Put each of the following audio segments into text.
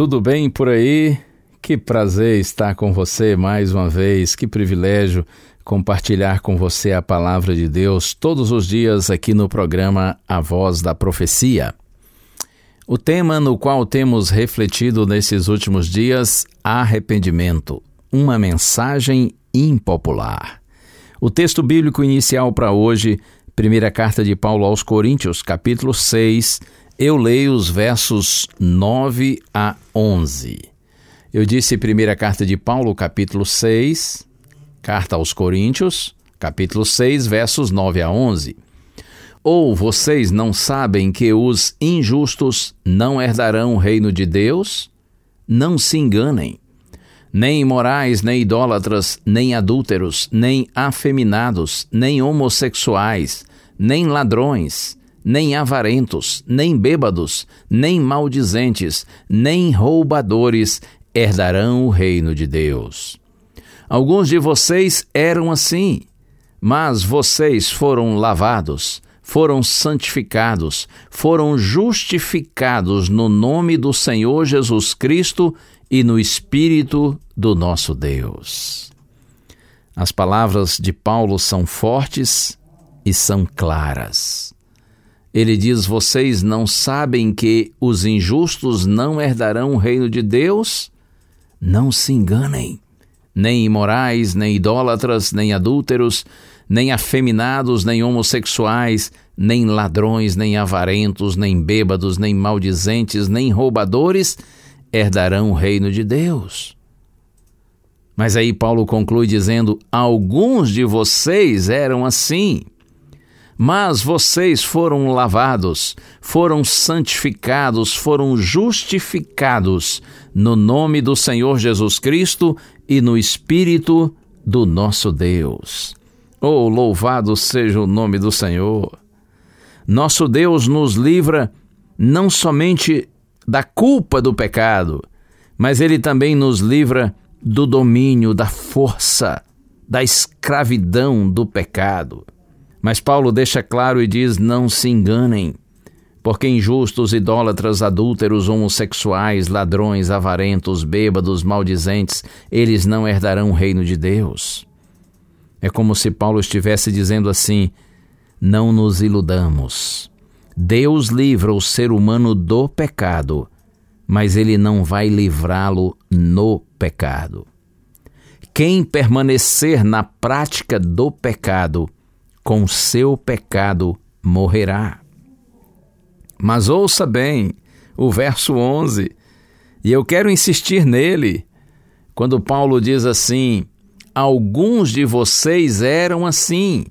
tudo bem por aí? Que prazer estar com você mais uma vez, que privilégio compartilhar com você a palavra de Deus todos os dias aqui no programa A Voz da Profecia. O tema no qual temos refletido nesses últimos dias, arrependimento, uma mensagem impopular. O texto bíblico inicial para hoje, primeira carta de Paulo aos Coríntios, capítulo 6, eu leio os versos 9 a 11. Eu disse primeira carta de Paulo, capítulo 6, carta aos Coríntios, capítulo 6, versos 9 a 11. Ou vocês não sabem que os injustos não herdarão o reino de Deus? Não se enganem. Nem imorais, nem idólatras, nem adúlteros, nem afeminados, nem homossexuais, nem ladrões, nem avarentos, nem bêbados, nem maldizentes, nem roubadores herdarão o reino de Deus. Alguns de vocês eram assim, mas vocês foram lavados, foram santificados, foram justificados no nome do Senhor Jesus Cristo e no Espírito do nosso Deus. As palavras de Paulo são fortes e são claras. Ele diz: Vocês não sabem que os injustos não herdarão o reino de Deus? Não se enganem. Nem imorais, nem idólatras, nem adúlteros, nem afeminados, nem homossexuais, nem ladrões, nem avarentos, nem bêbados, nem maldizentes, nem roubadores herdarão o reino de Deus. Mas aí Paulo conclui dizendo: Alguns de vocês eram assim. Mas vocês foram lavados, foram santificados, foram justificados no nome do Senhor Jesus Cristo e no Espírito do nosso Deus. Oh, louvado seja o nome do Senhor! Nosso Deus nos livra não somente da culpa do pecado, mas Ele também nos livra do domínio, da força, da escravidão do pecado. Mas Paulo deixa claro e diz: não se enganem, porque injustos, idólatras, adúlteros, homossexuais, ladrões, avarentos, bêbados, maldizentes, eles não herdarão o reino de Deus. É como se Paulo estivesse dizendo assim: não nos iludamos. Deus livra o ser humano do pecado, mas ele não vai livrá-lo no pecado. Quem permanecer na prática do pecado, com seu pecado morrerá. Mas ouça bem o verso 11, e eu quero insistir nele, quando Paulo diz assim: Alguns de vocês eram assim.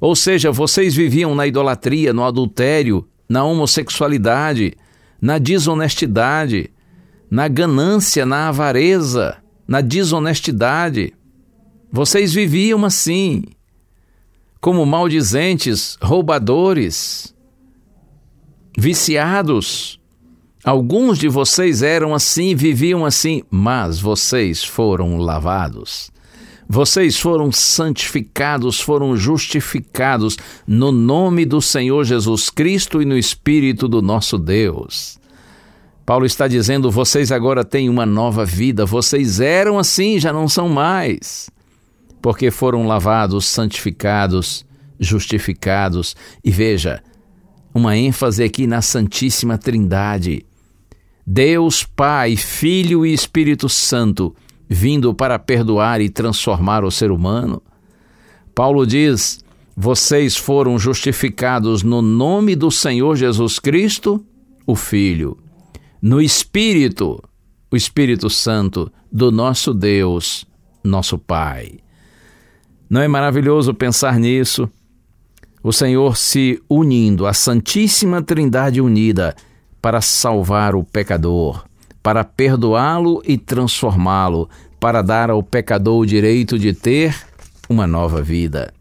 Ou seja, vocês viviam na idolatria, no adultério, na homossexualidade, na desonestidade, na ganância, na avareza, na desonestidade. Vocês viviam assim como maldizentes, roubadores, viciados. Alguns de vocês eram assim, viviam assim, mas vocês foram lavados. Vocês foram santificados, foram justificados no nome do Senhor Jesus Cristo e no Espírito do nosso Deus. Paulo está dizendo: vocês agora têm uma nova vida, vocês eram assim, já não são mais, porque foram lavados, santificados, justificados. E veja, uma ênfase aqui na Santíssima Trindade. Deus Pai, Filho e Espírito Santo, vindo para perdoar e transformar o ser humano. Paulo diz: vocês foram justificados no nome do Senhor Jesus Cristo, o Filho, no Espírito, o Espírito Santo do nosso Deus, nosso Pai. Não é maravilhoso pensar nisso? O Senhor se unindo, a Santíssima Trindade unida, para salvar o pecador, para perdoá-lo e transformá-lo, para dar ao pecador o direito de ter uma nova vida.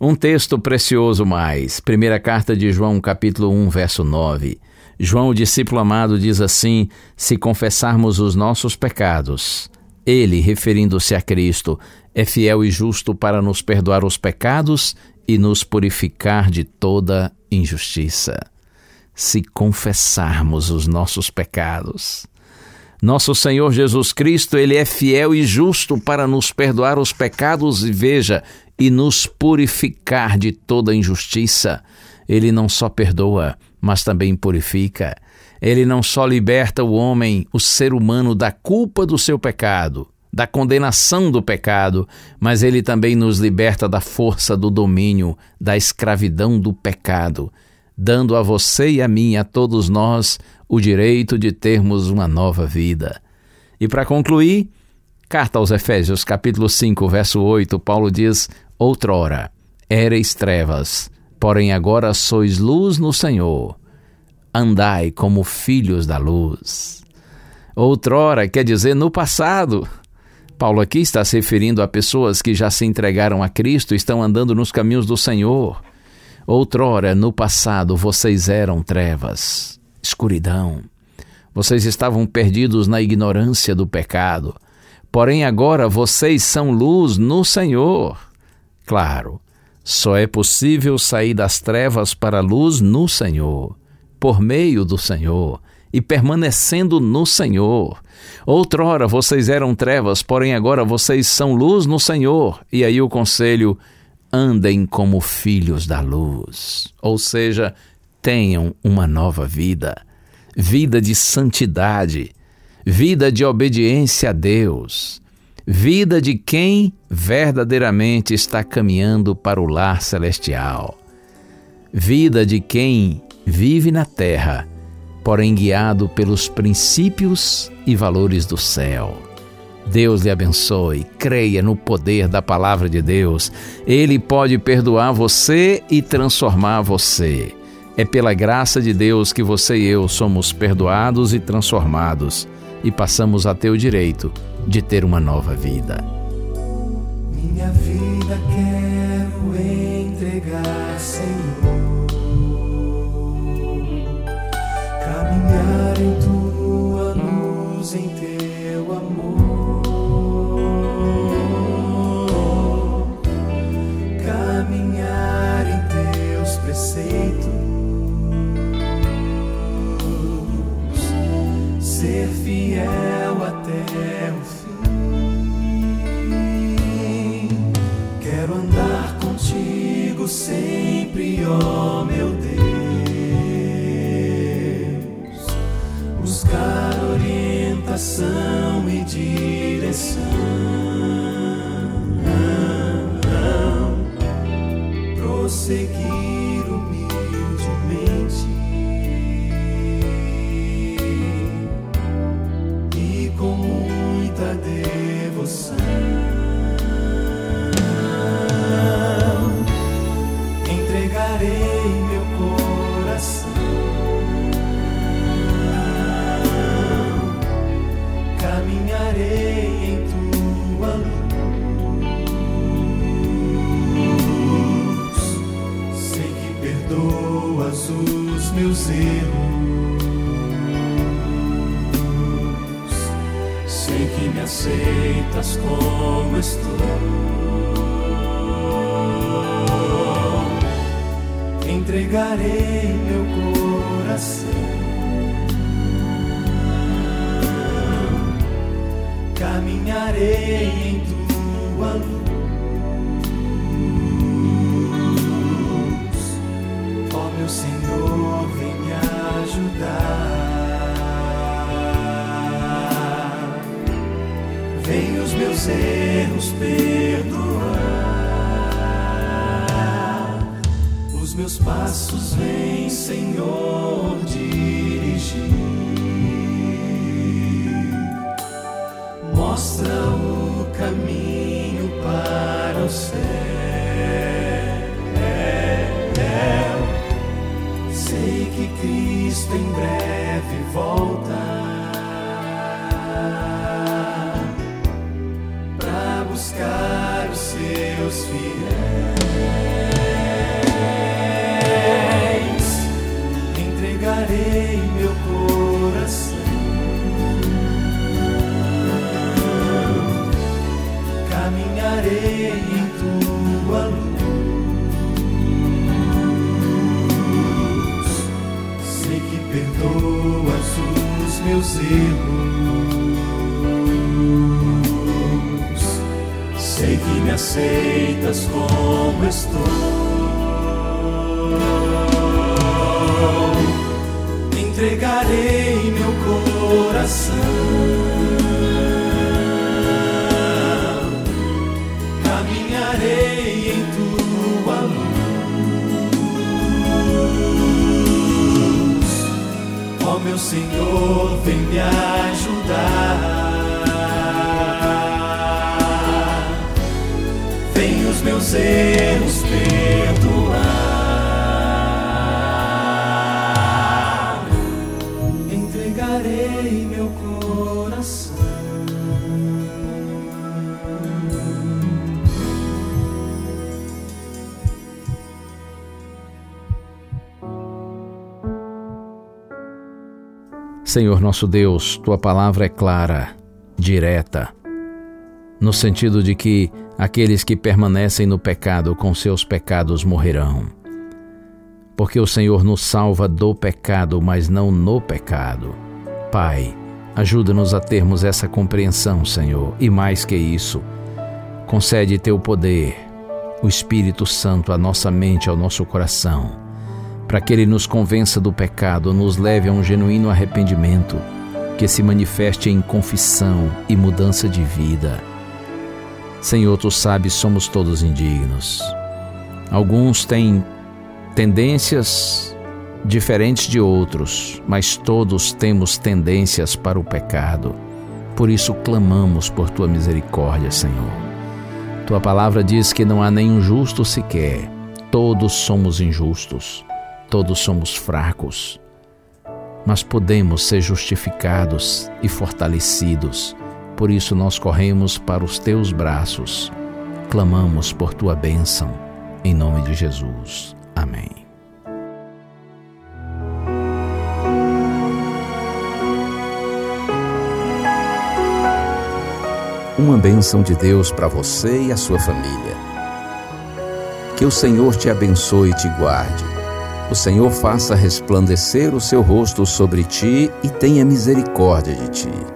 Um texto precioso mais, primeira carta de João, capítulo 1, verso 9. João, o discípulo amado, diz assim: Se confessarmos os nossos pecados, ele, referindo-se a Cristo, é fiel e justo para nos perdoar os pecados e nos purificar de toda injustiça. Se confessarmos os nossos pecados, nosso Senhor Jesus Cristo, ele é fiel e justo para nos perdoar os pecados e veja, e nos purificar de toda injustiça. Ele não só perdoa, mas também purifica. Ele não só liberta o homem, o ser humano, da culpa do seu pecado, da condenação do pecado, mas ele também nos liberta da força do domínio, da escravidão do pecado, dando a você e a mim, a todos nós, o direito de termos uma nova vida. E para concluir, carta aos Efésios, capítulo 5, verso 8, Paulo diz: Outrora ereis trevas, porém agora sois luz no Senhor. Andai como filhos da luz. Outrora quer dizer no passado. Paulo aqui está se referindo a pessoas que já se entregaram a Cristo estão andando nos caminhos do Senhor. Outrora, no passado, vocês eram trevas, escuridão. Vocês estavam perdidos na ignorância do pecado. Porém, agora vocês são luz no Senhor. Claro, só é possível sair das trevas para a luz no Senhor, por meio do Senhor e permanecendo no Senhor. Outrora vocês eram trevas, porém agora vocês são luz no Senhor. E aí o conselho: andem como filhos da luz. Ou seja, tenham uma nova vida, vida de santidade, vida de obediência a Deus vida de quem verdadeiramente está caminhando para o lar celestial, vida de quem vive na terra, porém guiado pelos princípios e valores do céu. Deus lhe abençoe, creia no poder da palavra de Deus. Ele pode perdoar você e transformar você. É pela graça de Deus que você e eu somos perdoados e transformados e passamos a ter o direito de ter uma nova vida. Minha vida quero entregar, Senhor, ser fiel erros. Sei que me aceitas como estou. Entregarei meu coração. Caminharei em tua luz. Mostra o caminho para o céu. Sei que Cristo em breve volta para buscar os seus fiéis. Entregarei meu coração. Em tua luz. Sei que perdoas os meus erros. Sei que me aceitas como estou. Meus erros perdoar. Entregarei meu coração. Senhor nosso Deus, tua palavra é clara, direta, no sentido de que aqueles que permanecem no pecado com seus pecados morrerão. Porque o Senhor nos salva do pecado, mas não no pecado. Pai, ajuda-nos a termos essa compreensão, Senhor, e mais que isso, concede teu poder, o Espírito Santo à nossa mente, ao nosso coração para que Ele nos convença do pecado, nos leve a um genuíno arrependimento, que se manifeste em confissão e mudança de vida. Senhor, tu sabes, somos todos indignos. Alguns têm tendências diferentes de outros, mas todos temos tendências para o pecado. Por isso clamamos por tua misericórdia, Senhor. Tua palavra diz que não há nenhum justo sequer, todos somos injustos. Todos somos fracos, mas podemos ser justificados e fortalecidos. Por isso nós corremos para os teus braços, clamamos por tua bênção, em nome de Jesus. Amém. Uma bênção de Deus para você e a sua família. Que o Senhor te abençoe e te guarde. O Senhor faça resplandecer o seu rosto sobre ti e tenha misericórdia de ti.